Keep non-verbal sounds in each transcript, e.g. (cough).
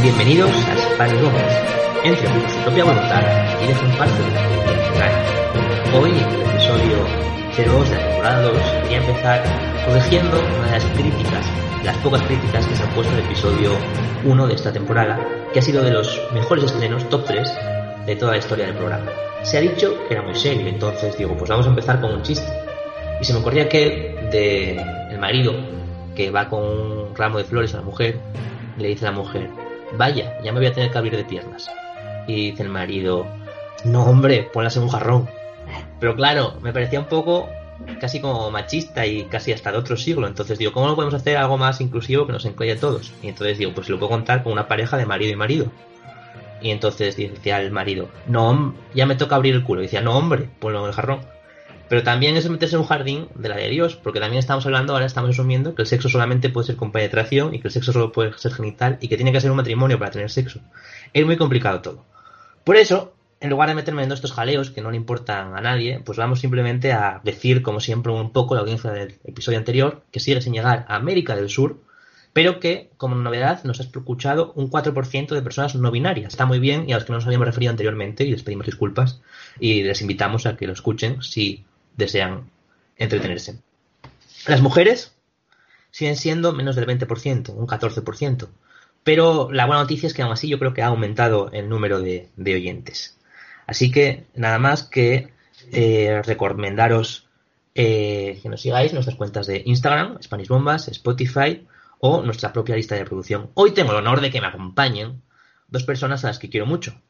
Bienvenidos a Spanish Gómez. Entren por su propia voluntad y dejen parte de la experiencia Hoy, en el episodio 02 de la temporada 2, quería empezar corrigiendo una de las críticas, las pocas críticas que se han puesto el episodio 1 de esta temporada, que ha sido de los mejores estrenos, top 3, de toda la historia del programa. Se ha dicho que era muy serio, entonces digo, pues vamos a empezar con un chiste. Y se me ocurría aquel de el marido que va con un ramo de flores a la mujer, le dice a la mujer, vaya, ya me voy a tener que abrir de piernas. Y dice el marido, no hombre, ponlas en un jarrón. Pero claro, me parecía un poco casi como machista y casi hasta de otro siglo. Entonces digo, ¿cómo lo podemos hacer algo más inclusivo que nos incluya a todos? Y entonces digo, pues lo puedo contar con una pareja de marido y marido. Y entonces decía el marido, no, ya me toca abrir el culo. Y decía, no hombre, ponlo en el jarrón. Pero también es meterse en un jardín de la de Dios, porque también estamos hablando, ahora estamos asumiendo que el sexo solamente puede ser con penetración y que el sexo solo puede ser genital y que tiene que ser un matrimonio para tener sexo. Es muy complicado todo. Por eso, en lugar de meterme en estos jaleos que no le importan a nadie, pues vamos simplemente a decir, como siempre, un poco la audiencia del episodio anterior, que sigue sin llegar a América del Sur, pero que, como novedad, nos ha escuchado un 4% de personas no binarias. Está muy bien y a los que no nos habíamos referido anteriormente y les pedimos disculpas y les invitamos a que lo escuchen si desean entretenerse. Las mujeres siguen siendo menos del 20%, un 14%. Pero la buena noticia es que aún así yo creo que ha aumentado el número de, oyentes. Así que nada más que eh, recomendaros eh, que nos sigáis nuestras cuentas de Instagram, Spanish Bombas, Spotify o nuestra propia lista de producción. Hoy tengo el honor de que me acompañen dos personas a las que quiero mucho.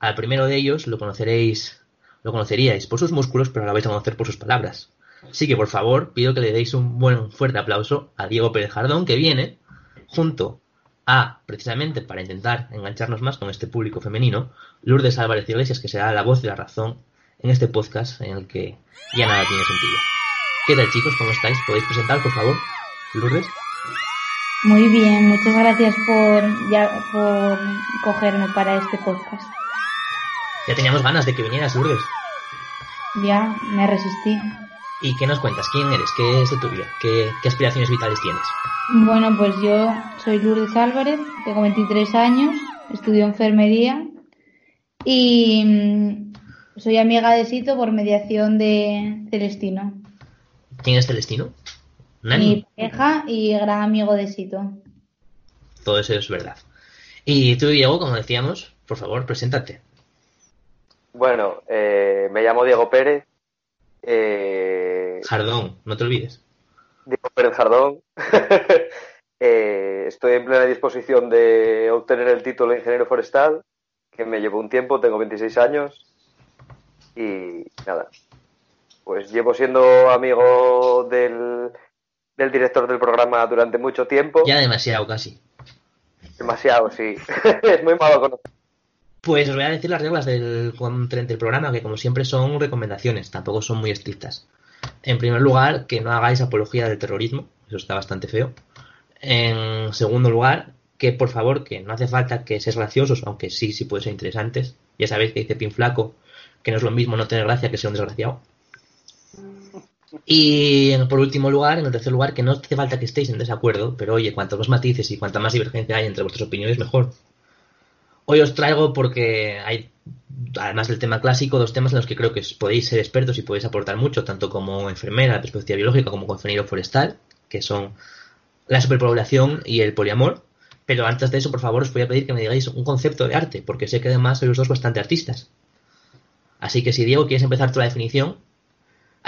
Al primero de ellos lo conoceréis lo conoceríais por sus músculos, pero ahora vais a conocer por sus palabras. Así que, por favor, pido que le deis un buen fuerte aplauso a Diego Pérez Jardón, que viene junto a, precisamente para intentar engancharnos más con este público femenino, Lourdes Álvarez Iglesias, que será la voz de la razón en este podcast en el que ya nada tiene sentido. ¿Qué tal, chicos? ¿Cómo estáis? ¿Podéis presentar, por favor? Lourdes. Muy bien, muchas gracias por, ya, por cogerme para este podcast. Ya teníamos ganas de que vinieras, Lourdes. Ya, me resistí. ¿Y qué nos cuentas? ¿Quién eres? ¿Qué es de tu vida? ¿Qué, aspiraciones vitales tienes? Bueno, pues yo soy Lourdes Álvarez, tengo 23 años, estudio enfermería y mm, soy amiga de Sito por mediación de Celestino. ¿Quién es Celestino? Mi pareja y gran amigo de Sito. Todo eso es verdad. Y tú, Diego, como decíamos, por favor, preséntate. Bueno, eh, me llamo Diego Pérez. Eh, Jardón, no te olvides. Diego Pérez Jardón. (laughs) Eh, estoy en plena disposición de obtener el título de ingeniero forestal, que me llevó un tiempo, tengo 26 años. Y nada, pues llevo siendo amigo del, del director del programa durante mucho tiempo. Ya demasiado casi. Demasiado, sí. (laughs) es muy malo conocer pues os voy a decir las reglas del, del programa, que como siempre son recomendaciones, tampoco son muy estrictas. En primer lugar, que no hagáis apología del terrorismo, eso está bastante feo. En segundo lugar, que por favor, que no hace falta que seáis graciosos, aunque sí, sí puede ser interesantes. Ya sabéis que dice Pin Flaco, que no es lo mismo no tener gracia que ser un desgraciado. Y por último lugar, en el tercer lugar, que no hace falta que estéis en desacuerdo, pero oye, cuantos más matices y cuanta más divergencia hay entre vuestras opiniones, mejor. Hoy os traigo porque hay, además del tema clásico, dos temas en los que creo que podéis ser expertos y podéis aportar mucho, tanto como enfermera, la perspectiva biológica, como ingeniero forestal, que son la superpoblación y el poliamor. Pero antes de eso, por favor, os voy a pedir que me digáis un concepto de arte, porque sé que además sois los dos bastante artistas. Así que si Diego quieres empezar tu la definición,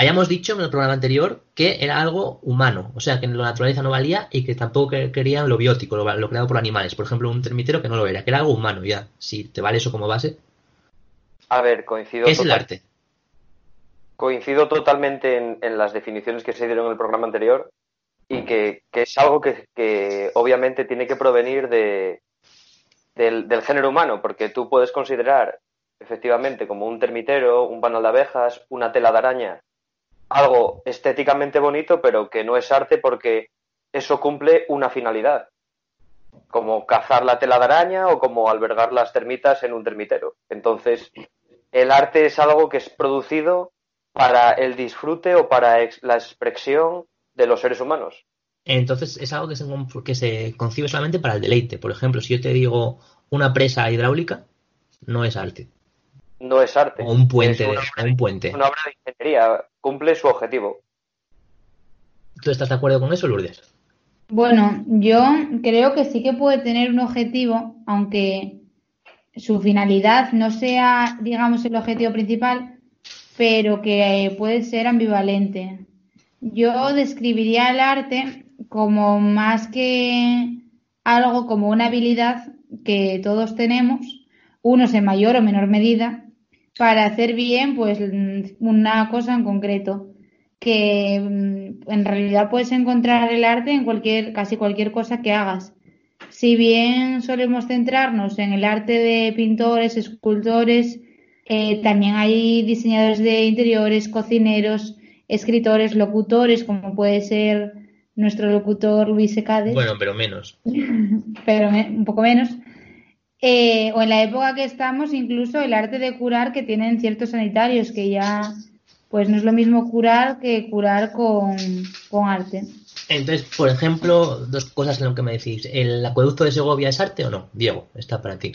Hayamos dicho en el programa anterior que era algo humano, o sea, que la naturaleza no valía y que tampoco querían lo biótico, lo, creado por animales. Por ejemplo, un termitero que no lo era, que era algo humano ya. Si te vale eso como base. A ver, coincido. ¿Qué es el arte? Coincido totalmente en, las definiciones que se dieron en el programa anterior y que, es algo que, obviamente tiene que provenir de, del, del género humano, porque tú puedes considerar efectivamente como un termitero, un panal de abejas, una tela de araña algo estéticamente bonito, pero que no es arte porque eso cumple una finalidad. como cazar la tela de araña o como albergar las termitas en un termitero. Entonces, el arte es algo que es producido para el disfrute o para la expresión de los seres humanos. Entonces es algo que se, que se concibe solamente para el deleite. Por ejemplo, si yo te digo una presa hidráulica, no es arte. No es arte. O un puente. Es un puente. Una obra de ingeniería. Cumple su objetivo. ¿Tú estás de acuerdo con eso, Lourdes? Bueno, yo creo que sí que puede tener un objetivo, aunque su finalidad no sea, digamos, el objetivo principal, pero que puede ser ambivalente. Yo describiría el arte como más que algo como una habilidad que todos tenemos, unos en mayor o menor medida, para hacer bien pues una cosa en concreto que mm, en realidad puedes encontrar el arte en cualquier casi cualquier cosa que hagas. Si bien solemos centrarnos en el arte de pintores escultores eh, también hay diseñadores de interiores cocineros escritores locutores como puede ser nuestro locutor Luis Secades. Bueno pero menos. (laughs) Pero un poco menos eh, o en la época que estamos, incluso el arte de curar que tienen ciertos sanitarios, que ya pues no es lo mismo curar que curar con, arte. Entonces, por ejemplo, dos cosas en lo que me decís. ¿El acueducto de Segovia es arte o no? Diego, está para ti.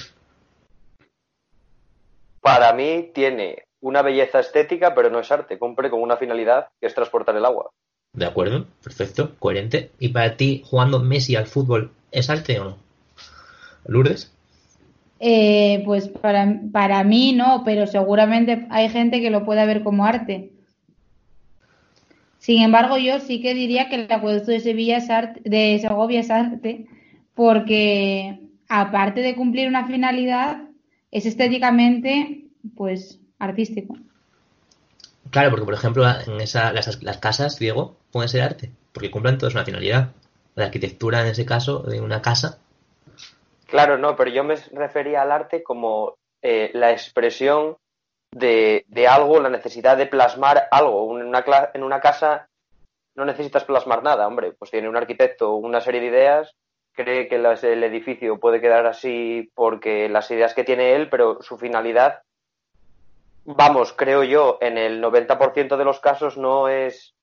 Para mí tiene una belleza estética, pero no es arte. Cumple con una finalidad que es transportar el agua. De acuerdo, perfecto, coherente. ¿Y para ti, jugando Messi al fútbol, es arte o no? Lourdes. Eh, pues para, para mí no, pero seguramente hay gente que lo puede ver como arte. Sin embargo, yo sí que diría que el acueducto de Sevilla es arte, de Segovia es arte, porque aparte de cumplir una finalidad, es estéticamente, pues, artístico. Claro, porque por ejemplo, en esa, las, las casas, Diego, pueden ser arte, porque cumplen todas una finalidad. La arquitectura, en ese caso, de una casa, Claro, no, pero yo me refería al arte como eh, la expresión de, algo, la necesidad de plasmar algo. En una, en una casa no necesitas plasmar nada, hombre, pues tiene un arquitecto una serie de ideas, cree que el edificio puede quedar así porque las ideas que tiene él, pero su finalidad, vamos, creo yo, en el 90% de los casos no es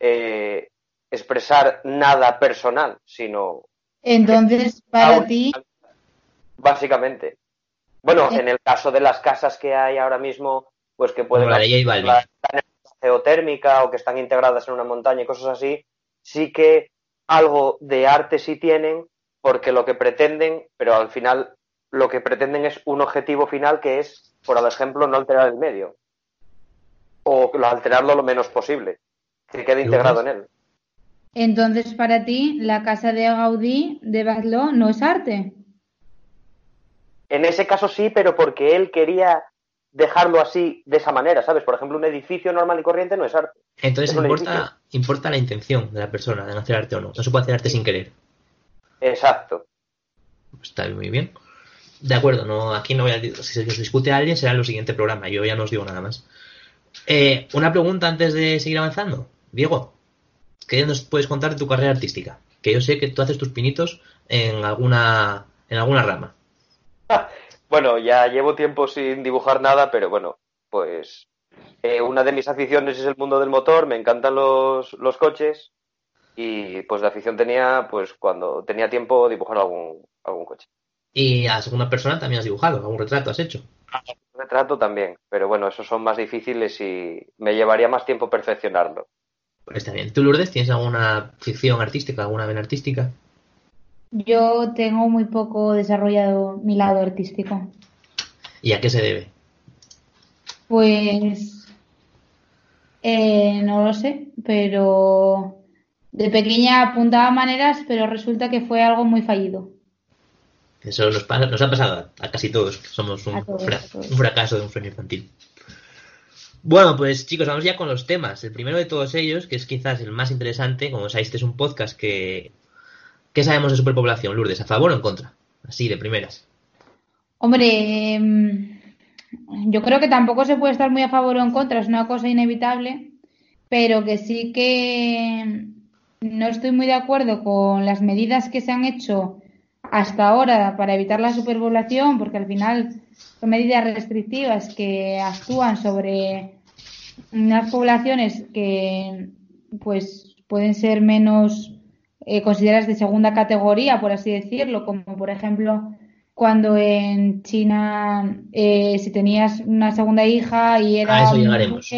eh, expresar nada personal, sino... Entonces, para ti, básicamente. Bueno, en el caso de las casas que hay ahora mismo, pues que pueden estar en geotérmica o que están integradas en una montaña y cosas así, sí que algo de arte sí tienen, porque lo que pretenden, pero al final lo que pretenden es un objetivo final que es, por ejemplo, no alterar el medio. O alterarlo lo menos posible, que quede integrado en él. Entonces, para ti, la casa de Gaudí de Bazló no es arte. En ese caso sí, pero porque él quería dejarlo así, de esa manera, ¿sabes? Por ejemplo, un edificio normal y corriente no es arte. Entonces importa, importa, la intención de la persona de hacer arte o no. No se puede hacer arte sin querer. Exacto. Está muy bien. De acuerdo, no, aquí no voy a si se discute a alguien será en el siguiente programa, yo ya no os digo nada más. Eh, una pregunta antes de seguir avanzando. Diego, ¿qué nos puedes contar de tu carrera artística? Que yo sé que tú haces tus pinitos en alguna, en alguna rama. (laughs) bueno, ya llevo tiempo sin dibujar nada, pero bueno, pues eh, una de mis aficiones es el mundo del motor, me encantan los, los coches y pues de afición tenía, pues cuando tenía tiempo, dibujar algún, algún coche. ¿Y a segunda persona también has dibujado? ¿Algún retrato has hecho? Un retrato también, pero bueno, esos son más difíciles y me llevaría más tiempo perfeccionarlo. Pues está bien. ¿Tú, Lourdes, tienes alguna ficción artística, alguna vena artística? Yo tengo muy poco desarrollado mi lado artístico. ¿Y a qué se debe? Pues eh, no lo sé, pero de pequeña apuntaba maneras, pero resulta que fue algo muy fallido. Eso nos, nos ha pasado a, casi todos, somos un, un fracaso de un sueño infantil. Bueno, pues chicos, vamos ya con los temas. El primero de todos ellos, que es quizás el más interesante, como sabéis, este es un podcast que ¿Qué sabemos de superpoblación, Lourdes? ¿A favor o en contra? Así, de primeras. Hombre, em, yo creo que tampoco se puede estar muy a favor o en contra, es una cosa inevitable, pero que sí que no estoy muy de acuerdo con las medidas que se han hecho hasta ahora para evitar la superpoblación, porque al final son medidas restrictivas que actúan sobre unas poblaciones que pues pueden ser menos eh, consideradas de segunda categoría, por así decirlo, como por ejemplo cuando en China eh, si tenías una segunda hija y era... A eso llegaremos.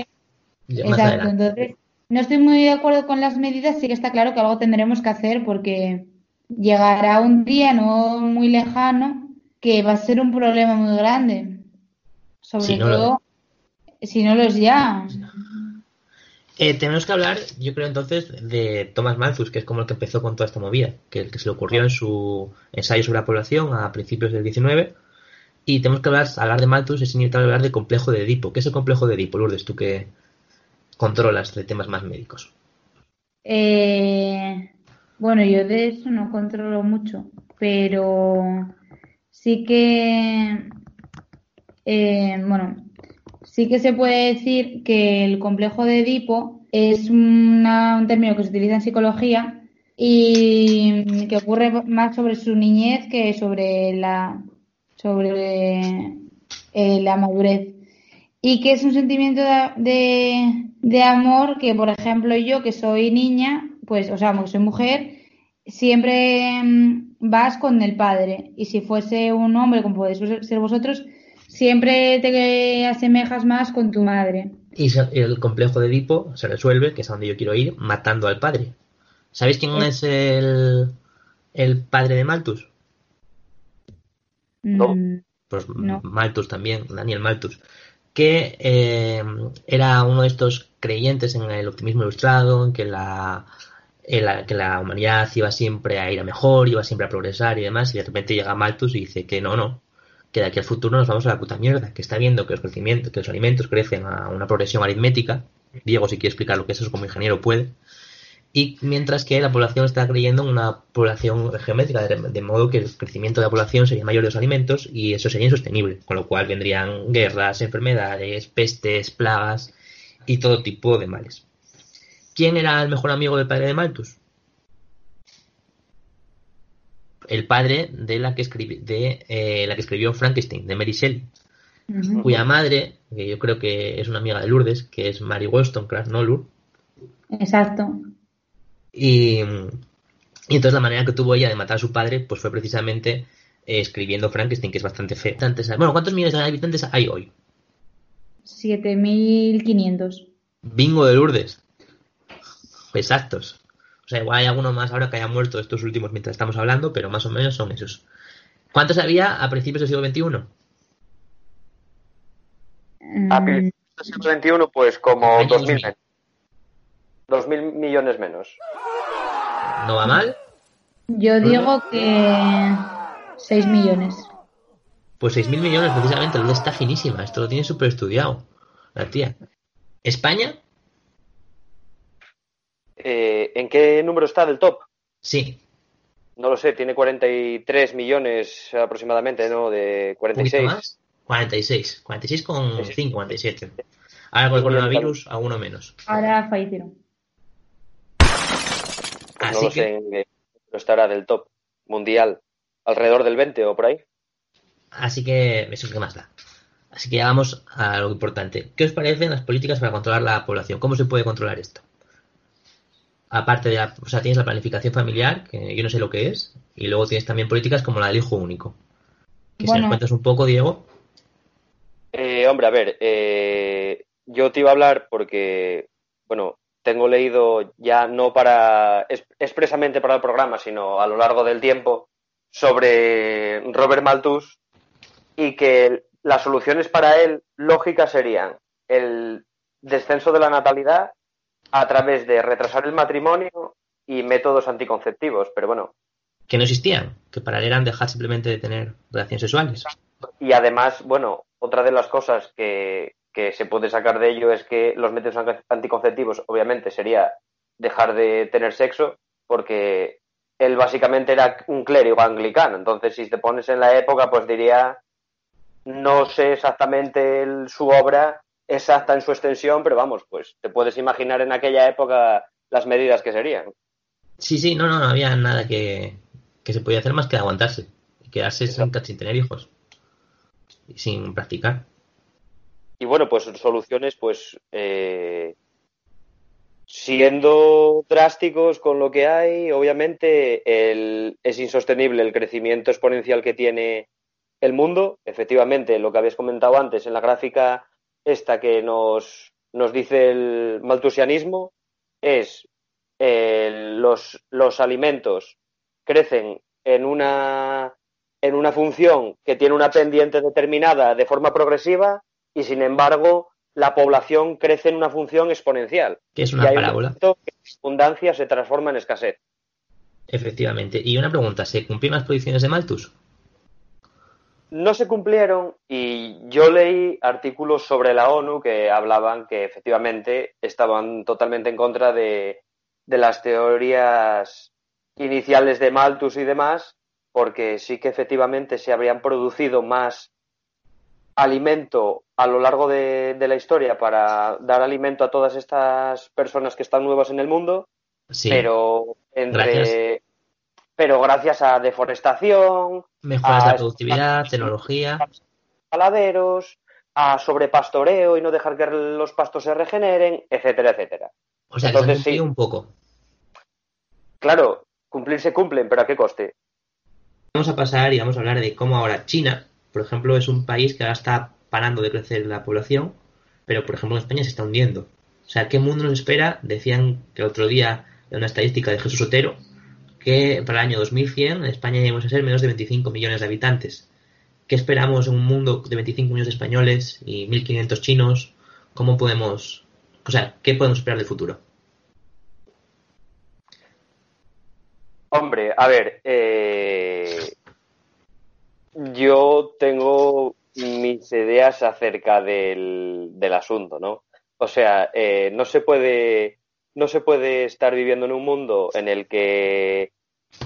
Exacto, entonces no estoy muy de acuerdo con las medidas, sí que está claro que algo tendremos que hacer porque llegará un día no muy lejano que va a ser un problema muy grande. Sobre todo si no lo es ya. Eh, tenemos que hablar, yo creo entonces, de Thomas Malthus, que es como el que empezó con toda esta movida, que el que se le ocurrió en su ensayo sobre la población a principios del 19. Y tenemos que hablar, hablar de Malthus, es inevitable hablar de complejo de Edipo. ¿Qué es el complejo de Edipo, Lourdes, tú que controlas de temas más médicos? Eh, bueno, yo de eso no controlo mucho, pero sí que, eh, bueno, sí que se puede decir que el complejo de Edipo es un término que se utiliza en psicología y que ocurre más sobre su niñez que sobre la sobre eh, la madurez. Y que es un sentimiento de, de, amor que por ejemplo yo que soy niña pues o sea que soy mujer siempre mm, vas con el padre y si fuese un hombre como podéis ser vosotros siempre te asemejas más con tu madre. Y el complejo de Edipo se resuelve, que es a donde yo quiero ir, matando al padre. ¿Sabéis quién es, el, el padre de Malthus? No. Pues Malthus también, Daniel Malthus, que eh, era uno de estos creyentes en el optimismo ilustrado, en que la, que la humanidad iba siempre a ir a mejor, iba siempre a progresar y demás, y de repente llega Malthus y dice que no, no, que de aquí al futuro nos vamos a la puta mierda, que está viendo que los crecimientos, que los alimentos crecen a una progresión aritmética. Diego, si quiere explicar lo que es eso como ingeniero, puede. Y mientras que la población está creyendo en una población geométrica, de, modo que el crecimiento de la población sería mayor de los alimentos y eso sería insostenible, con lo cual vendrían guerras, enfermedades, pestes, plagas y todo tipo de males. ¿Quién era el mejor amigo del padre de Malthus? el padre de la que, de, eh, la que escribió Frankenstein, de Mary Shelley, cuya madre, que yo creo que es una amiga de Lourdes, que es Mary Wollstonecraft, ¿no, Lourdes? Exacto. Y, entonces la manera que tuvo ella de matar a su padre, pues fue precisamente eh, escribiendo Frankenstein, que es bastante feo. Bueno, ¿cuántos millones de habitantes hay hoy? 7.500. Bingo de Lourdes. Exactos. O sea, igual hay alguno más ahora que haya muerto estos últimos mientras estamos hablando, pero más o menos son esos. ¿Cuántos había a principios del siglo XXI? A principios del siglo XXI, pues como 2.000 2.000 millones menos. ¿No va mal? Yo digo que 6 millones. Pues 6.000 millones, precisamente, lo está finísima. Esto lo tiene súper estudiado. La tía. ¿España? Eh, ¿En qué número está del top? Sí. No lo sé, tiene 43 millones aproximadamente, ¿no? De 46. más? 46. 46 con 5, 47. Ahora con el coronavirus, a uno menos. Ahora fallecieron. Pues no lo sé en qué estará del top mundial. ¿Alrededor del 20 o por ahí? Así que eso es que más da. Así que ya vamos a lo importante. ¿Qué os parecen las políticas para controlar la población? ¿Cómo se puede controlar esto? Aparte de la, o sea, tienes la planificación familiar, que yo no sé lo que es, y luego tienes también políticas como la del hijo único. Que si nos cuentas un poco, Diego. Eh, hombre, a ver, eh, yo te iba a hablar porque, bueno, tengo leído ya no para expresamente para el programa, sino a lo largo del tiempo sobre Robert Malthus y que las soluciones para él lógicas serían el descenso de la natalidad a través de retrasar el matrimonio y métodos anticonceptivos, pero bueno. Que no existían, que para él eran dejar simplemente de tener relaciones sexuales. Y además, bueno, otra de las cosas que, que se puede sacar de ello es que los métodos anticonceptivos, obviamente, sería dejar de tener sexo, porque él básicamente era un clérigo anglicano. Entonces, si te pones en la época, pues diría, no sé exactamente su obra, exacta en su extensión, pero vamos, pues te puedes imaginar en aquella época las medidas que serían. Sí, sí, no, no, no había nada que, que se podía hacer más que aguantarse y quedarse sin, sin tener hijos y sin practicar. Y bueno, pues soluciones, pues eh, siendo drásticos con lo que hay, obviamente es insostenible el crecimiento exponencial que tiene el mundo. Efectivamente, lo que habéis comentado antes en la gráfica esta que nos, nos dice el maltusianismo es eh, los, los alimentos crecen en una, en una función que tiene una pendiente determinada de forma progresiva y sin embargo la población crece en una función exponencial. Que es una parábola. que abundancia se transforma en escasez. Efectivamente. Y una pregunta, ¿se cumplieron las predicciones de Malthus? No se cumplieron y yo leí artículos sobre la ONU que hablaban que efectivamente estaban totalmente en contra de, de las teorías iniciales de Malthus y demás, porque sí que efectivamente se habrían producido más alimento a lo largo de, la historia para dar alimento a todas estas personas que están nuevas en el mundo, pero entre pero gracias a deforestación, mejoras de productividad, tecnología, paladeros, a sobrepastoreo y no dejar que los pastos se regeneren, etcétera, etcétera. O sea, Entonces, sí, un poco. Claro, cumplirse cumplen, pero ¿a qué coste? Vamos a pasar y vamos a hablar de cómo ahora China por ejemplo, es un país que ahora está parando de crecer la población, pero por ejemplo en España se está hundiendo. O sea, ¿qué mundo nos espera? Decían que el otro día, de una estadística de Jesús Otero, que para el año 2100 en España íbamos a ser menos de 25 millones de habitantes. ¿Qué esperamos en un mundo de 25 millones de españoles y 1.500 chinos? ¿Cómo podemos, o sea, qué podemos esperar del futuro? Hombre, a ver, eh, yo tengo mis ideas acerca del, del asunto, ¿no? O sea, eh, no se puede no se puede estar viviendo en un mundo en el que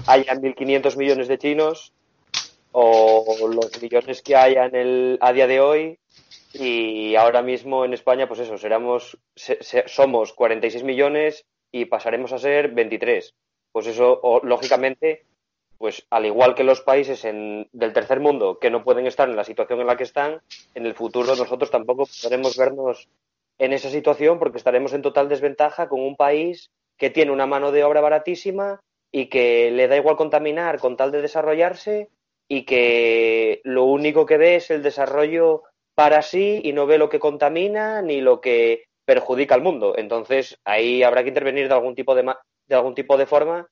haya 1.500 millones de chinos o los millones que haya en el, a día de hoy y ahora mismo en España, pues eso, seremos, somos 46 millones y pasaremos a ser 23. Pues eso, lógicamente, pues al igual que los países del tercer mundo que no pueden estar en la situación en la que están, en el futuro nosotros tampoco podremos vernos en esa situación porque estaremos en total desventaja con un país que tiene una mano de obra baratísima y que le da igual contaminar con tal de desarrollarse y que lo único que ve es el desarrollo para sí y no ve lo que contamina ni lo que perjudica al mundo. Entonces ahí habrá que intervenir de algún tipo de, de algún tipo de forma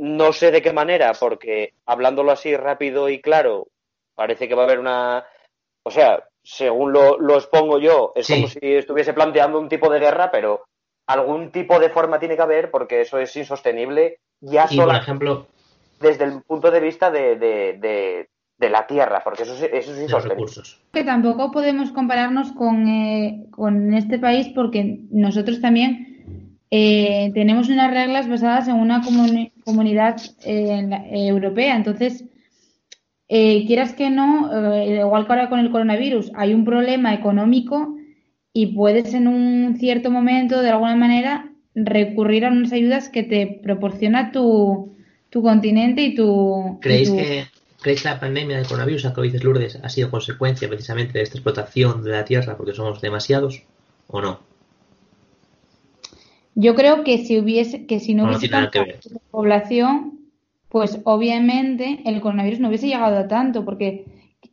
no sé de qué manera, porque hablándolo así rápido y claro, parece que va a haber una. O sea, según lo, lo expongo yo, es como si estuviese planteando un tipo de guerra, pero algún tipo de forma tiene que haber porque eso es insostenible ya solo por ejemplo desde el punto de vista de, de, de, la tierra porque eso, eso es insostenible. que tampoco podemos compararnos con, eh, con este país porque nosotros también eh, tenemos unas reglas basadas en una comunidad eh, europea. Entonces, eh, quieras que no, igual que ahora con el coronavirus, hay un problema económico y puedes en un cierto momento, de alguna manera, recurrir a unas ayudas que te proporciona tu, tu continente y tu... ¿Creéis, Que, ¿Creéis que la pandemia del coronavirus, a que dices Lourdes, ha sido consecuencia precisamente de esta explotación de la tierra porque somos demasiados o no? Yo creo que si hubiese, que si no, hubiese tanta población, pues obviamente el coronavirus no hubiese llegado a tanto, porque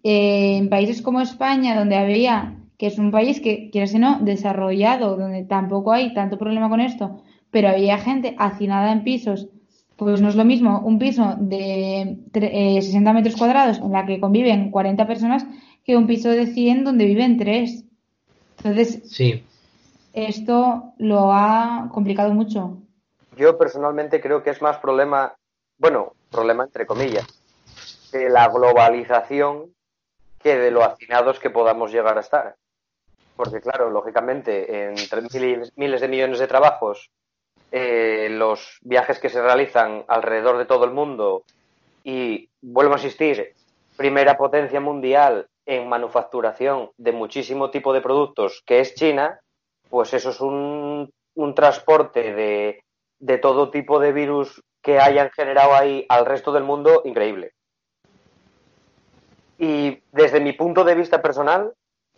eh, en países como España, donde había, que es un país que, quieras o no, desarrollado, donde tampoco hay tanto problema con esto, pero había gente hacinada en pisos, pues no es lo mismo un piso de 60 eh, metros cuadrados en la que conviven 40 personas que un piso de 100 donde viven 3. Entonces, sí esto lo ha complicado mucho. Yo personalmente creo que es más problema, bueno, problema entre comillas, de la globalización que de lo hacinados que podamos llegar a estar. Porque claro, lógicamente, entre miles, de millones de trabajos, eh, los viajes que se realizan alrededor de todo el mundo y, vuelvo a insistir, primera potencia mundial en manufacturación de muchísimo tipo de productos, que es China, pues eso es un, un transporte de, de, todo tipo de virus que hayan generado ahí al resto del mundo increíble. Y desde mi punto de vista personal,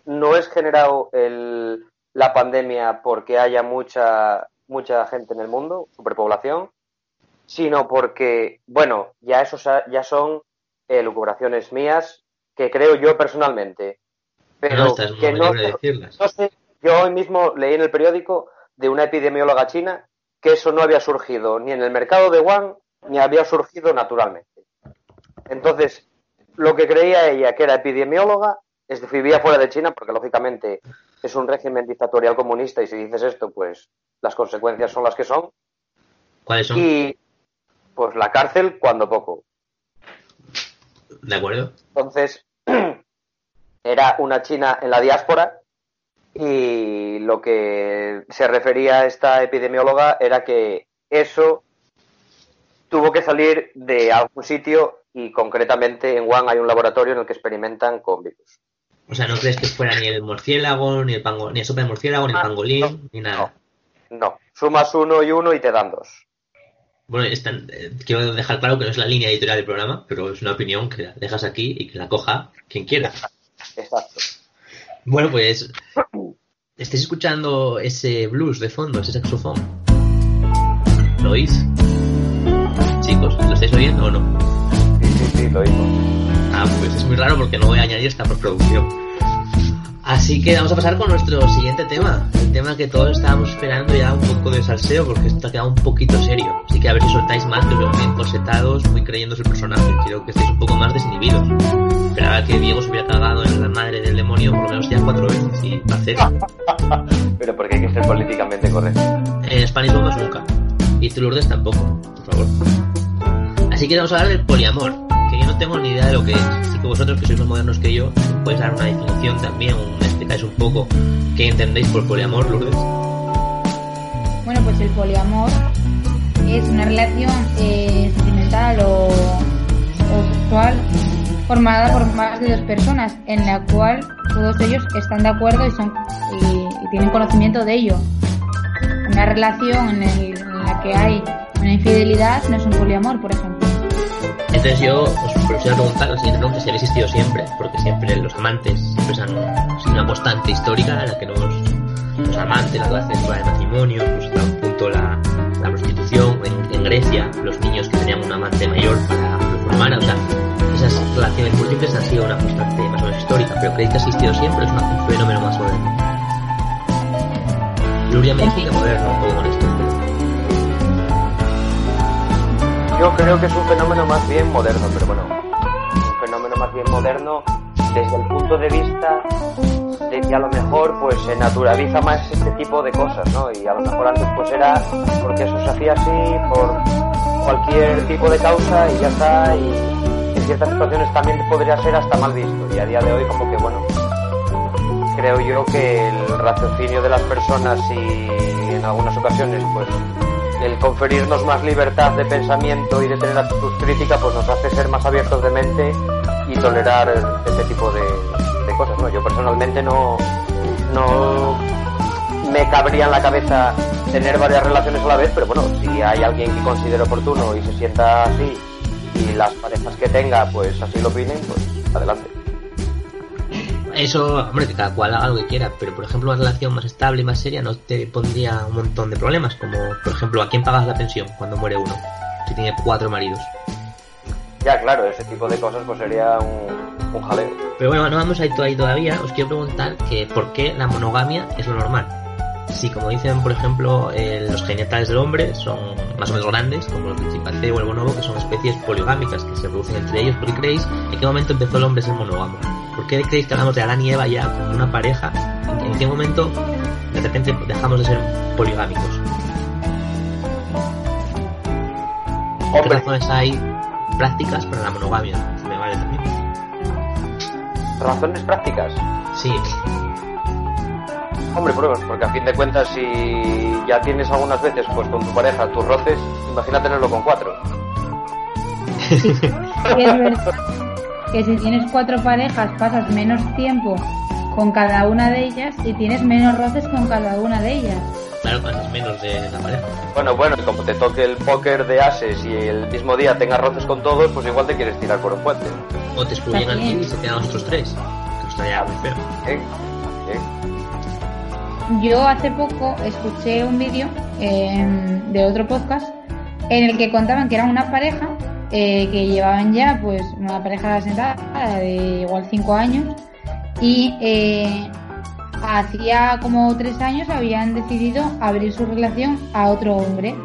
no es generado el, la pandemia porque haya mucha, mucha gente en el mundo, superpoblación, sino porque, bueno, ya, eso, ya son eh, lucubraciones mías que creo yo personalmente. Pero que no, no sé, yo hoy mismo leí en el periódico de una epidemióloga china que eso no había surgido ni en el mercado de Wuhan ni había surgido naturalmente. Entonces, lo que creía ella que era epidemióloga, es decir, vivía fuera de China, porque lógicamente es un régimen dictatorial comunista y si dices esto, pues las consecuencias son las que son. ¿Cuáles son? Y pues la cárcel cuando poco. De acuerdo. Entonces, (clears throat) era una China en la diáspora y lo que se refería a esta epidemióloga era que eso tuvo que salir de algún sitio y concretamente en Wuhan hay un laboratorio en el que experimentan con virus. O sea, ¿no crees que fuera ni el murciélago, ni el, pango, ni el sopa de murciélago, ni el ah, pangolín, ni nada? No, sumas uno y uno y te dan dos. Bueno, eh, quiero dejar claro que no es la línea editorial del programa, pero es una opinión que la dejas aquí y que la coja quien quiera. Exacto. Bueno, pues estáis escuchando ese blues de fondo, ese saxofón. ¿Lo oís? Chicos, ¿lo estáis oyendo o no? Sí, sí, sí, lo oímos. Ah, pues es muy raro porque no voy a añadir esta postproducción. Así que vamos a pasar con nuestro siguiente tema. El tema que todos estábamos esperando ya un poco de salseo porque esto ha quedado un poquito serio. Así que a ver si soltáis más, que os veo muy encorsetados, muy creyéndose el personaje. Quiero que estéis un poco más desinhibidos. Esperaba que Diego se hubiera cagado en la madre del demonio por lo menos ya cuatro veces y hacer. Pero porque hay que ser políticamente correcto. En Spanish Bombas nunca. Y Lourdes tampoco, por favor. Así que vamos a hablar del poliamor, que yo no tengo ni idea de lo que es. Así que vosotros, que sois más modernos que yo, podéis dar una definición también, o explicáis un poco qué entendéis por poliamor, Lourdes. Bueno, pues el poliamor es una relación eh, sentimental o, o sexual formada por más de dos personas, en la cual todos ellos están de acuerdo y, son, y, tienen conocimiento de ello. Una relación en, la que hay una infidelidad no es un poliamor, por ejemplo. Entonces yo os quisiera preguntar la siguiente pregunta si ha existido siempre, porque siempre los amantes siempre han sido una constante histórica en la que los, los amantes, las relaciones de matrimonio, pues hasta un punto la, la prostitución, en, Grecia los niños que tenían un amante mayor para formar, o esas relaciones múltiples han sido una constante más o menos histórica, pero ¿creéis que ha existido siempre? Es un fenómeno más moderno. Luria me dice moderno un con esto. Yo creo que es un fenómeno más bien moderno, pero bueno, un fenómeno más bien moderno desde el punto de vista de que a lo mejor pues se naturaliza más este tipo de cosas, ¿no? Y a lo mejor antes pues era porque eso se hacía así por cualquier tipo de causa y ya está y ciertas situaciones también podría ser hasta mal visto y a día de hoy como que bueno creo yo que el raciocinio de las personas y en algunas ocasiones pues el conferirnos más libertad de pensamiento y de tener actitud crítica pues nos hace ser más abiertos de mente y tolerar este tipo de, cosas ¿no? yo personalmente no no me cabría en la cabeza tener varias relaciones a la vez pero bueno si hay alguien que considere oportuno y se sienta así y las parejas que tenga pues así lo opinen, pues adelante. Eso, hombre, que cada cual haga lo que quiera, pero por ejemplo una relación más estable y más seria no te pondría un montón de problemas, como por ejemplo a quién pagas la pensión cuando muere uno, si tiene cuatro maridos. Ya, claro, ese tipo de cosas pues sería un, un jaleo. Pero bueno, no vamos a ir ahí todavía, os quiero preguntar que por qué la monogamia es lo normal. Si, como dicen, por ejemplo, eh, los genitales del hombre son más o menos grandes, como los del chimpancé o el bonobo, que son especies poligámicas que se reproducen entre ellos, ¿por qué creéis en qué momento empezó el hombre a ser monógamo? ¿Por qué creéis que hablamos de Adán y Eva ya como una pareja? ¿En qué momento de repente dejamos de ser poligámicos? ¿Qué razones hay prácticas para la monogamia? me vale también. ¿Razones prácticas? Sí. Hombre, pruebas, porque a fin de cuentas, si ya tienes algunas veces pues con tu pareja tus roces, imagina tenerlo con cuatro. Sí, es verdad que si tienes cuatro parejas pasas menos tiempo con cada una de ellas y tienes menos roces con cada una de ellas. claro, haces menos de la pareja. Bueno, bueno, y como te toque el póker de ases y el mismo día tengas roces con todos, pues igual te quieres tirar por un puente. O te excluyen al y se quedan otros tres. Que estaría muy feo. Yo hace poco escuché un vídeo eh, de otro podcast en el que contaban que era una pareja eh, que llevaban ya, pues, una pareja sentada de igual 5 años y eh, hacía como 3 años habían decidido abrir su relación a otro hombre.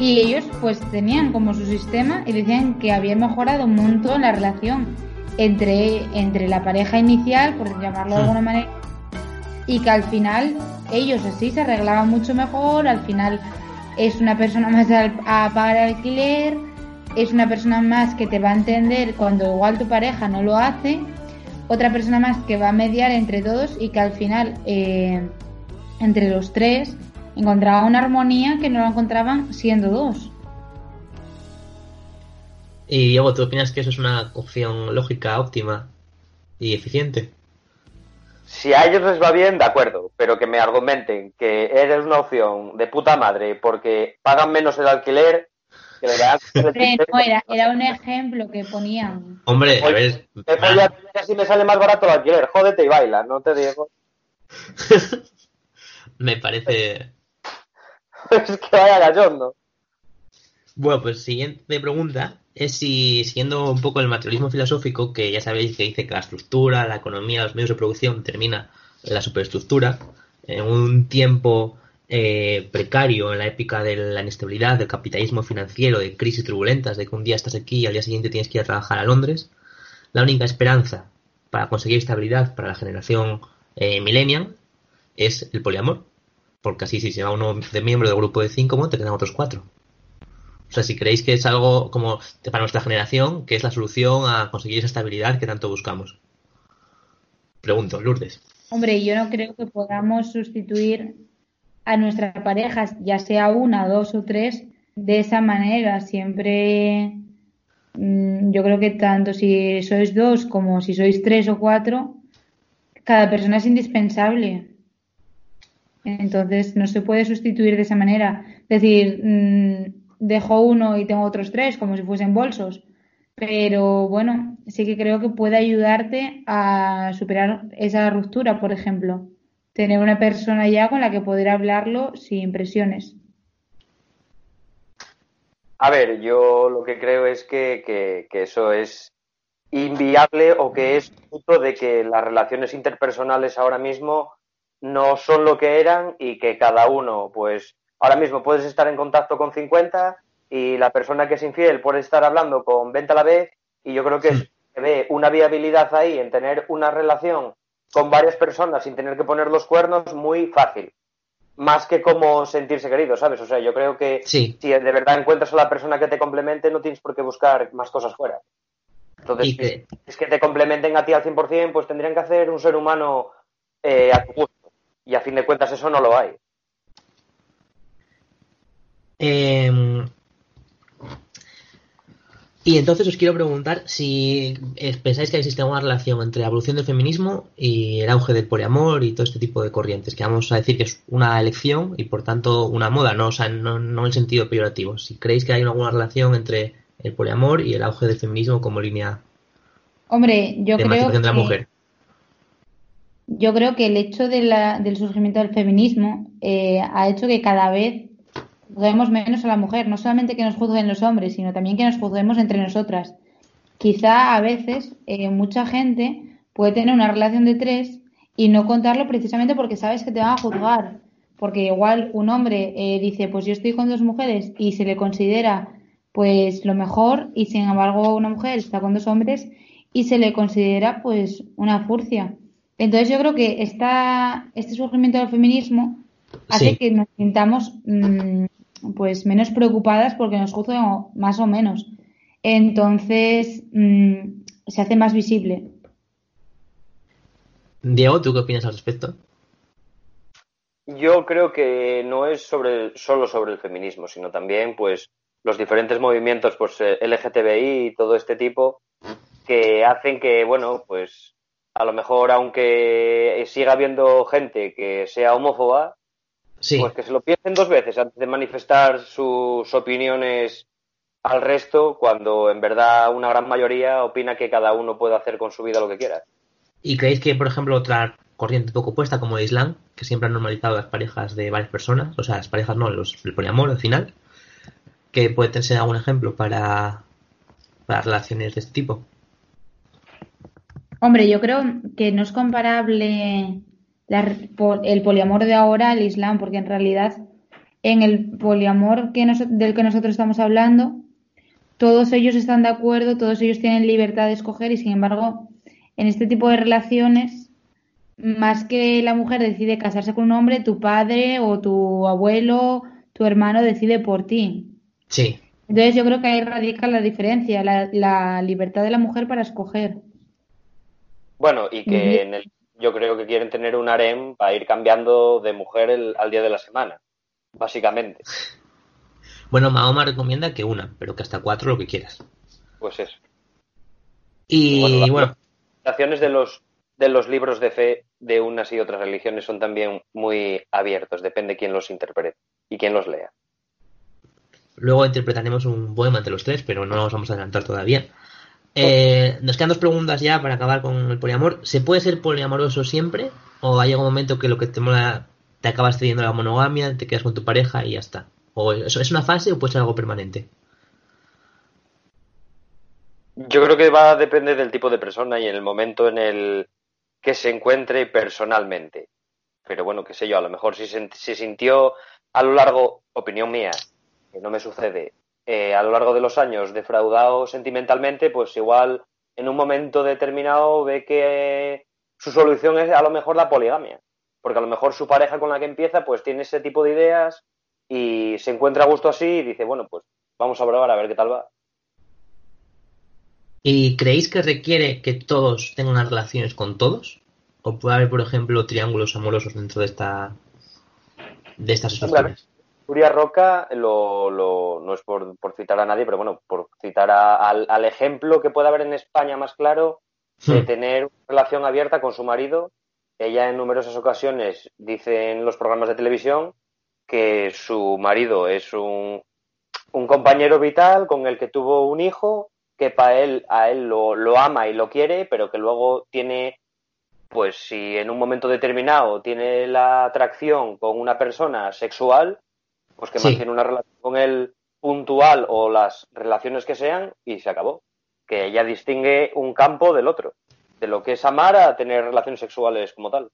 Y ellos pues tenían como su sistema y decían que había mejorado un montón la relación entre, entre la pareja inicial, por llamarlo de alguna manera, y que al final ellos así se arreglaban mucho mejor, al final es una persona más a pagar alquiler, es una persona más que te va a entender cuando igual tu pareja no lo hace, otra persona más que va a mediar entre todos y que al final eh, entre los tres encontraba una armonía que no la encontraban siendo dos. Y Diego, ¿tú opinas que eso es una opción lógica, óptima y eficiente? Si a ellos les va bien, de acuerdo, pero que me argumenten que eres una opción de puta madre porque pagan menos el alquiler, que le dan no, era, era un ejemplo que ponían. Hombre, a ver. Que voy a así me sale más barato el alquiler, jódete y baila, no te digo. (laughs) me parece. (laughs) es que vaya gallondo. Bueno, pues siguiente pregunta es si, siguiendo un poco el materialismo filosófico, que ya sabéis que dice que la estructura, la economía, los medios de producción determina la superestructura, en un tiempo eh, precario, en la época de la inestabilidad, del capitalismo financiero, de crisis turbulentas, de que un día estás aquí y al día siguiente tienes que ir a trabajar a Londres, la única esperanza para conseguir estabilidad para la generación eh, millennial es el poliamor. Porque así si se va uno de miembro del grupo de cinco, bueno, te quedan otros cuatro. O sea, si creéis que es algo como para nuestra generación, que es la solución a conseguir esa estabilidad que tanto buscamos. Pregunto, Lourdes. Hombre, yo no creo que podamos sustituir a nuestras parejas, ya sea una, dos o tres, de esa manera. Siempre, mm, yo creo que tanto si sois dos como si sois tres o cuatro, cada persona es indispensable. Entonces, no se puede sustituir de esa manera. Es decir, mm, dejo uno y tengo otros tres, como si fuesen bolsos. Pero bueno, sí que creo que puede ayudarte a superar esa ruptura, por ejemplo. Tener una persona ya con la que poder hablarlo sin presiones. A ver, yo lo que creo es que, que, que eso es inviable o que es fruto de que las relaciones interpersonales ahora mismo no son lo que eran y que cada uno, pues ahora mismo puedes estar en contacto con 50 y la persona que es infiel puede estar hablando con 20 a la vez y yo creo que Sí. se ve una viabilidad ahí en tener una relación con varias personas sin tener que poner los cuernos muy fácil. Más que como sentirse querido, ¿sabes? O sea, yo creo que Sí. si de verdad encuentras a la persona que te complemente, no tienes por qué buscar más cosas fuera. Entonces, que- si es que te complementen a ti al 100%, pues tendrían que hacer un ser humano eh, a tu gusto. Y a fin de cuentas eso no lo hay. Eh, y entonces os quiero preguntar si pensáis que existe una relación entre la evolución del feminismo y el auge del poliamor y todo este tipo de corrientes, que vamos a decir que es una elección y por tanto una moda, no, o sea, no, no en el sentido peyorativo. Si creéis que hay alguna relación entre el poliamor y el auge del feminismo como línea Hombre, yo de creo de la mujer. yo creo que el hecho de la- del surgimiento del feminismo eh, ha hecho que cada vez juzguemos menos a la mujer. No solamente que nos juzguen los hombres, sino también que nos juzguemos entre nosotras. Quizá a veces eh, mucha gente puede tener una relación de tres y no contarlo precisamente porque sabes que te van a juzgar. Porque igual un hombre eh, dice, pues yo estoy con dos mujeres y se le considera pues lo mejor y sin embargo una mujer está con dos hombres y se le considera pues una furcia. Entonces yo creo que esta, este surgimiento del feminismo hace Sí. que nos sintamos mm, pues menos preocupadas porque nos juzguen o- más o menos. Entonces mm, se hace más visible. Diego, ¿tú qué opinas al respecto? Yo creo que no es sobre, solo sobre el feminismo, sino también pues los diferentes movimientos pues eh, LGTBI y todo este tipo que hacen que, bueno, pues a lo mejor aunque siga habiendo gente que sea homófoba, pues que se lo piensen dos veces antes de manifestar sus opiniones al resto, cuando en verdad una gran mayoría opina que cada uno puede hacer con su vida lo que quiera. ¿Y creéis que, por ejemplo, otra corriente poco opuesta como el Islam, que siempre ha normalizado las parejas de varias personas, o sea, las parejas no, los, el poliamor al final, que puede ser algún ejemplo para, para relaciones de este tipo? Hombre, yo creo que no es comparable el poliamor de ahora al Islam, porque en realidad en el poliamor que del que nosotros estamos hablando, todos ellos están de acuerdo, todos ellos tienen libertad de escoger y sin embargo, en este tipo de relaciones, más que la mujer decide casarse con un hombre, tu padre o tu abuelo, tu hermano decide por ti. Sí. Entonces yo creo que ahí radica la diferencia, la, libertad de la mujer para escoger. Bueno, y que en el, yo creo que quieren tener un harem para ir cambiando de mujer al día de la semana, básicamente. Bueno, Mahoma recomienda que una, pero que hasta cuatro lo que quieras. Pues eso. Y bueno, las bueno. de los de los libros de fe de unas y otras religiones son también muy abiertos, depende quién los interprete y quién los lea. Luego interpretaremos un poema entre los tres, pero no nos vamos a adelantar todavía. Eh, nos quedan dos preguntas ya para acabar con el poliamor. ¿Se puede ser poliamoroso siempre? ¿O hay algún momento que lo que te mola te acabas cediendo la monogamia, te quedas con tu pareja y ya está? ¿O eso es una fase o puede ser algo permanente? Yo creo que va a depender del tipo de persona y en el momento en el que se encuentre personalmente. Pero bueno, qué sé yo, a lo mejor si se, si sintió a lo largo, opinión mía, que no me sucede, eh, a lo largo de los años defraudado sentimentalmente, pues igual en un momento determinado ve que su solución es a lo mejor la poligamia. Porque a lo mejor su pareja con la que empieza pues tiene ese tipo de ideas y se encuentra a gusto así y dice, bueno, pues vamos a probar a ver qué tal va. ¿Y creéis que requiere que todos tengan relaciones con todos? ¿O puede haber, por ejemplo, triángulos amorosos dentro de esta de estas situaciones? Nuria Roca, lo, lo, no es por, citar a nadie, pero bueno, por citar al, ejemplo que puede haber en España más claro de hmm. tener una relación abierta con su marido. Ella en numerosas ocasiones dice en los programas de televisión que su marido es un, un compañero vital con el que tuvo un hijo, que para él, a él lo, lo ama y lo quiere, pero que luego tiene pues si en un momento determinado tiene la atracción con una persona sexual, pues que mantiene una relación con él puntual o las relaciones que sean y se acabó. Que ella distingue un campo del otro, de lo que es amar a tener relaciones sexuales como tal.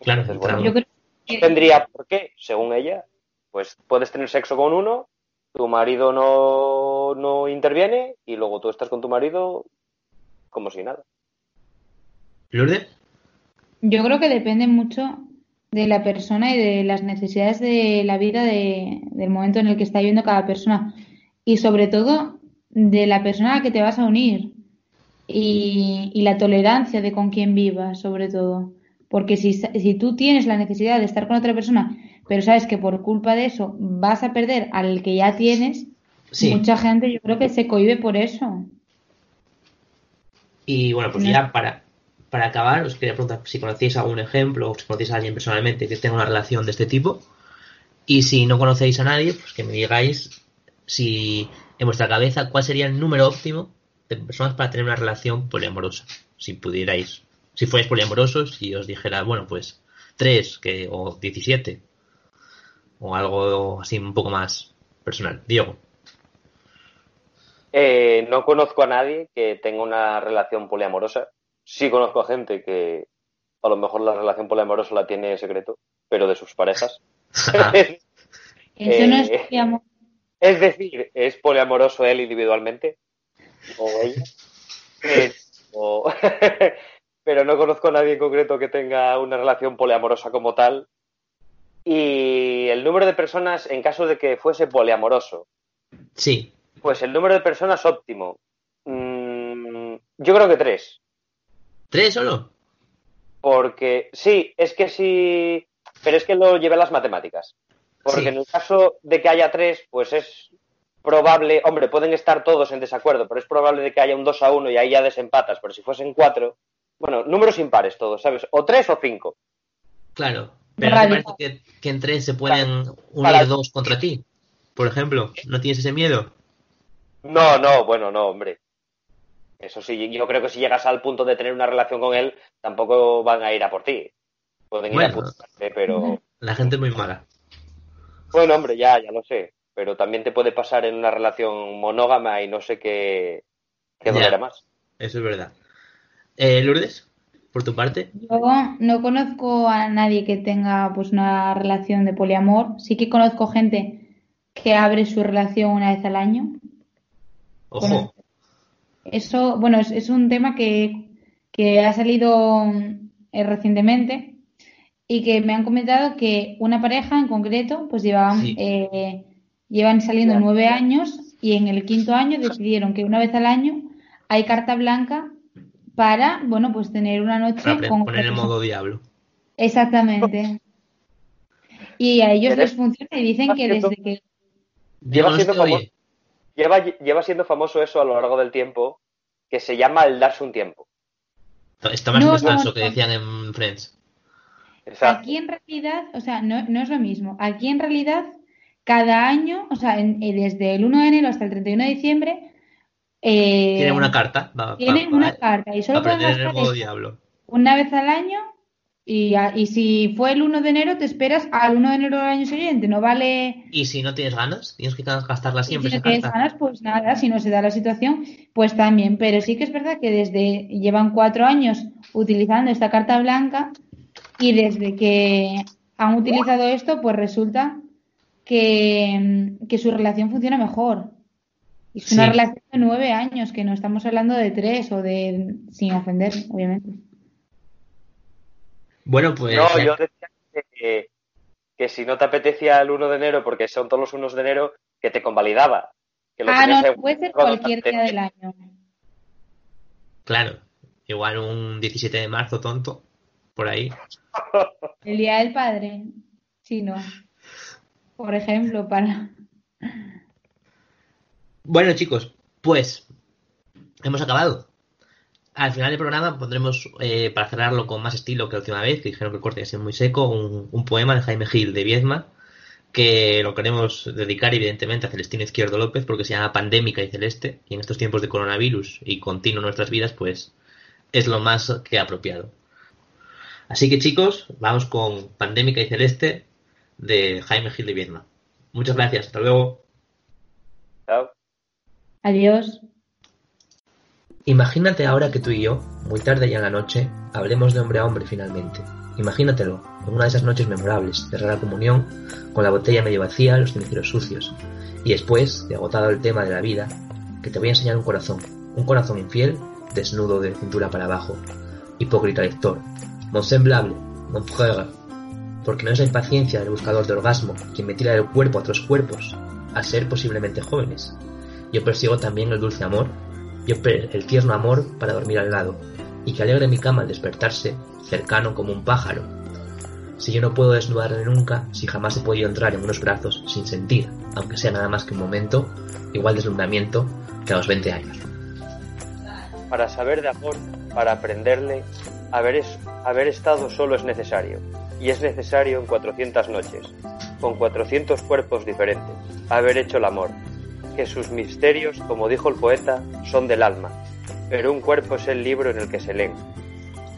Claro, Yo creo que... tendría por qué, según ella, pues puedes tener sexo con uno, tu marido no, no interviene y luego tú estás con tu marido como si nada. ¿Lourdes? Yo creo que depende mucho de la persona y de las necesidades de la vida de, del momento en el que está viviendo cada persona. Y sobre todo de la persona a la que te vas a unir. Y, la tolerancia de con quién vivas sobre todo. Porque si, si tú tienes la necesidad de estar con otra persona pero sabes que por culpa de eso vas a perder al que ya tienes mucha gente yo creo que se cohibe por eso. Y bueno pues ya para para acabar, os quería preguntar si conocéis algún ejemplo o si conocéis a alguien personalmente que tenga una relación de este tipo. Y si no conocéis a nadie, pues que me digáis si en vuestra cabeza cuál sería el número óptimo de personas para tener una relación poliamorosa. Si pudierais, si fuerais poliamorosos y os dijera, bueno, pues tres que, o 17 o algo así un poco más personal. Diego. Eh, no conozco a nadie que tenga una relación poliamorosa sí conozco a gente que a lo mejor la relación poliamorosa la tiene secreto, pero de sus parejas. (laughs) Eso no es eh, Es decir, es poliamoroso él individualmente o ella. (laughs) pero no conozco a nadie en concreto que tenga una relación poliamorosa como tal. Y el número de personas, en caso de que fuese poliamoroso. Sí. Pues el número de personas óptimo. Mm, yo creo que tres. ¿Tres solo? Porque sí, es que sí, pero es que lo llevé a las matemáticas. Porque en el caso de que haya tres, pues es probable, hombre, pueden estar todos en desacuerdo, pero es probable de que haya un 2 a 1 y ahí ya desempatas, pero si fuesen cuatro, bueno, números impares todos, ¿sabes? O tres o cinco. Claro. Pero ¿no te parece que, que en tres se pueden unir Para- dos contra ti? Por ejemplo, ¿no tienes ese miedo? No, no, bueno, no, hombre. Eso sí, yo creo que si llegas al punto de tener una relación con él, tampoco van a ir a por ti. Pueden ir a Bueno. putearte, pero... La gente es muy mala. Bueno, hombre, ya, ya lo sé. Pero también te puede pasar en una relación monógama y no sé qué, qué dolerá más. Eso es verdad. Eh, Lourdes, por tu parte. Yo no conozco a nadie que tenga pues una relación de poliamor. Sí que conozco gente que abre su relación una vez al año. Ojo, Bueno, Eso, bueno, es, es un tema que, que ha salido eh, recientemente y que me han comentado que una pareja en concreto, pues llevaban, Sí. eh, llevan saliendo nueve años y en el quinto año decidieron que una vez al año hay carta blanca para, bueno, pues tener una noche para con poner persona. modo diablo. Exactamente. Y a ellos les funciona y dicen que desde que Lleva siendo famoso. Lleva, lleva siendo famoso eso a lo largo del tiempo, que se llama el darse un tiempo. Está más No, descanso no, que decían en Friends. Exacto. Aquí en realidad, o sea, no, no es lo mismo. Aquí en realidad, cada año, o sea, en- eh, desde el 1 de enero hasta el 31 de diciembre, eh, Tienen una carta. va- tienen va- una va- carta y solo pueden aprender en el gastar modo eso diablo. una vez al año y, a- y si fue el 1 de enero, te esperas al 1 de enero del año siguiente. No vale Y si no tienes ganas, tienes que gastarla Y siempre si esa no tienes ganas, pues nada, si no se da la situación, pues también. Pero sí que es verdad que desde llevan cuatro años utilizando esta carta blanca y desde que han utilizado esto, pues resulta que, que su relación funciona mejor. Y es una Sí. relación de nueve años, que no estamos hablando de tres o de, sin ofender, obviamente. Bueno, pues. No, ya- yo decía que, que si no te apetecía el 1 de enero, porque son todos los 1 de enero, que te convalidaba. Que lo Ah, no, puede ser cualquier día del año. Claro. Igual un 17 de marzo tonto. Por ahí. El día del padre, sí, no. Por ejemplo, para. Bueno, chicos, pues. Hemos acabado. Al final del programa pondremos, eh, para cerrarlo con más estilo que la última vez, que dijeron que el corte iba a ser muy seco, un, un poema de Jaime Gil de Viedma, que lo queremos dedicar evidentemente a Celestino Izquierdo López, porque se llama Pandémica y Celeste, y en estos tiempos de coronavirus y continuo en nuestras vidas, pues es lo más que apropiado. Así que chicos, vamos con Pandémica y Celeste de Jaime Gil de Viedma. Muchas gracias, hasta luego. Chao. Adiós. Imagínate ahora que tú y yo, muy tarde ya en la noche, hablemos de hombre a hombre finalmente. Imagínatelo, en una de esas noches memorables, de rara comunión, con la botella medio vacía, los ceniceros sucios, y después, de agotado el tema de la vida, que te voy a enseñar un corazón, un corazón infiel, desnudo de cintura para abajo, hipócrita lector, mon semblable, mon frère, porque no es la impaciencia del buscador de orgasmo quien me tira del cuerpo a otros cuerpos, a ser posiblemente jóvenes. Yo persigo también el dulce amor yo el tierno amor para dormir al lado, y que alegre mi cama al despertarse, cercano como un pájaro. Si yo no puedo desnudarme nunca, si jamás he podido entrar en unos brazos sin sentir, aunque sea nada más que un momento, igual deslumbramiento que a los 20 años. Para saber de amor, para aprenderle, haber, es- haber estado solo es necesario. Y es necesario en 400 noches, con 400 cuerpos diferentes, haber hecho el amor. Que sus misterios, como dijo el poeta, son del alma, pero un cuerpo es el libro en el que se leen.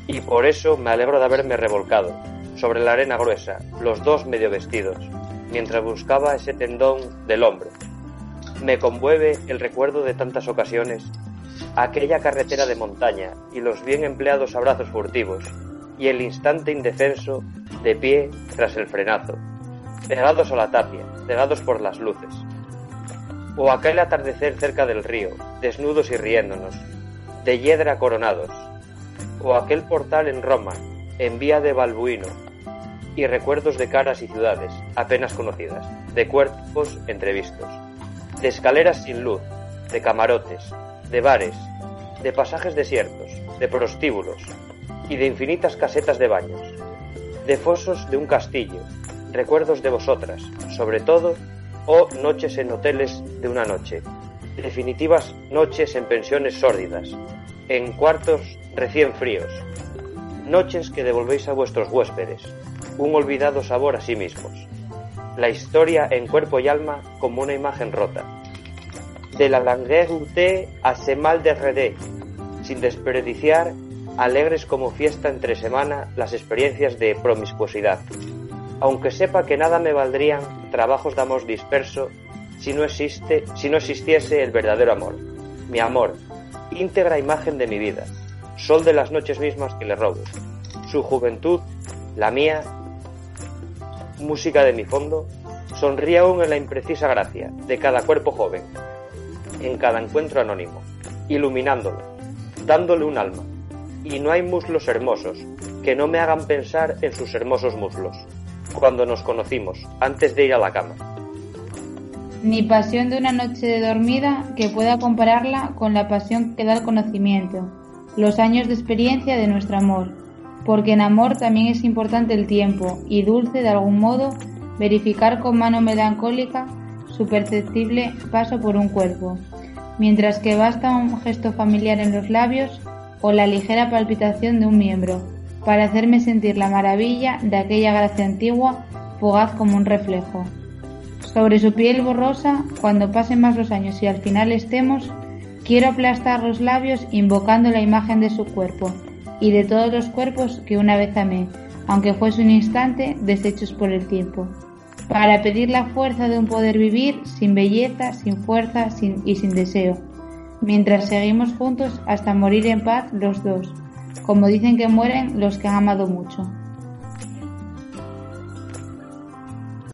Y por eso me alegro de haberme revolcado, sobre la arena gruesa, los dos medio vestidos, mientras buscaba ese tendón del hombre. Me conmueve el recuerdo de tantas ocasiones aquella carretera de montaña y los bien empleados abrazos furtivos, y el instante indefenso de pie tras el frenazo, pegados a la tapia, cegados por las luces. O aquel atardecer cerca del río, desnudos y riéndonos, de hiedra coronados. O aquel portal en Roma, en vía de Balbuino, y recuerdos de caras y ciudades apenas conocidas, de cuerpos entrevistos, de escaleras sin luz, de camarotes, de bares, de pasajes desiertos, de prostíbulos y de infinitas casetas de baños, de fosos de un castillo, recuerdos de vosotras, sobre todo, o noches en hoteles de una noche, definitivas noches en pensiones sórdidas, en cuartos recién fríos, noches que devolvéis a vuestros huéspedes, un olvidado sabor a sí mismos. La historia en cuerpo y alma como una imagen rota. De la langueur a semal de redé, sin desperdiciar, alegres como fiesta entre semana, las experiencias de promiscuosidad. Aunque sepa que nada me valdrían trabajos de amor disperso si no, existe, si no existiese el verdadero amor. Mi amor, íntegra imagen de mi vida, sol de las noches mismas que le robo. Su juventud, la mía, música de mi fondo, sonríe aún en la imprecisa gracia de cada cuerpo joven, en cada encuentro anónimo, iluminándolo, dándole un alma. Y no hay muslos hermosos que no me hagan pensar en sus hermosos muslos, cuando nos conocimos, antes de ir a la cama. Ni pasión de una noche de dormida que pueda compararla con la pasión que da el conocimiento, los años de experiencia de nuestro amor, porque en amor también es importante el tiempo y dulce de algún modo verificar con mano melancólica su perceptible paso por un cuerpo, mientras que basta un gesto familiar en los labios o la ligera palpitación de un miembro para hacerme sentir la maravilla de aquella gracia antigua fugaz como un reflejo. Sobre su piel borrosa, cuando pasen más los años y al final estemos, quiero aplastar los labios invocando la imagen de su cuerpo y de todos los cuerpos que una vez amé, aunque fuese un instante deshechos por el tiempo para pedir la fuerza de un poder vivir sin belleza, sin fuerza y sin deseo, mientras seguimos juntos hasta morir en paz los dos, como dicen que mueren los que han amado mucho.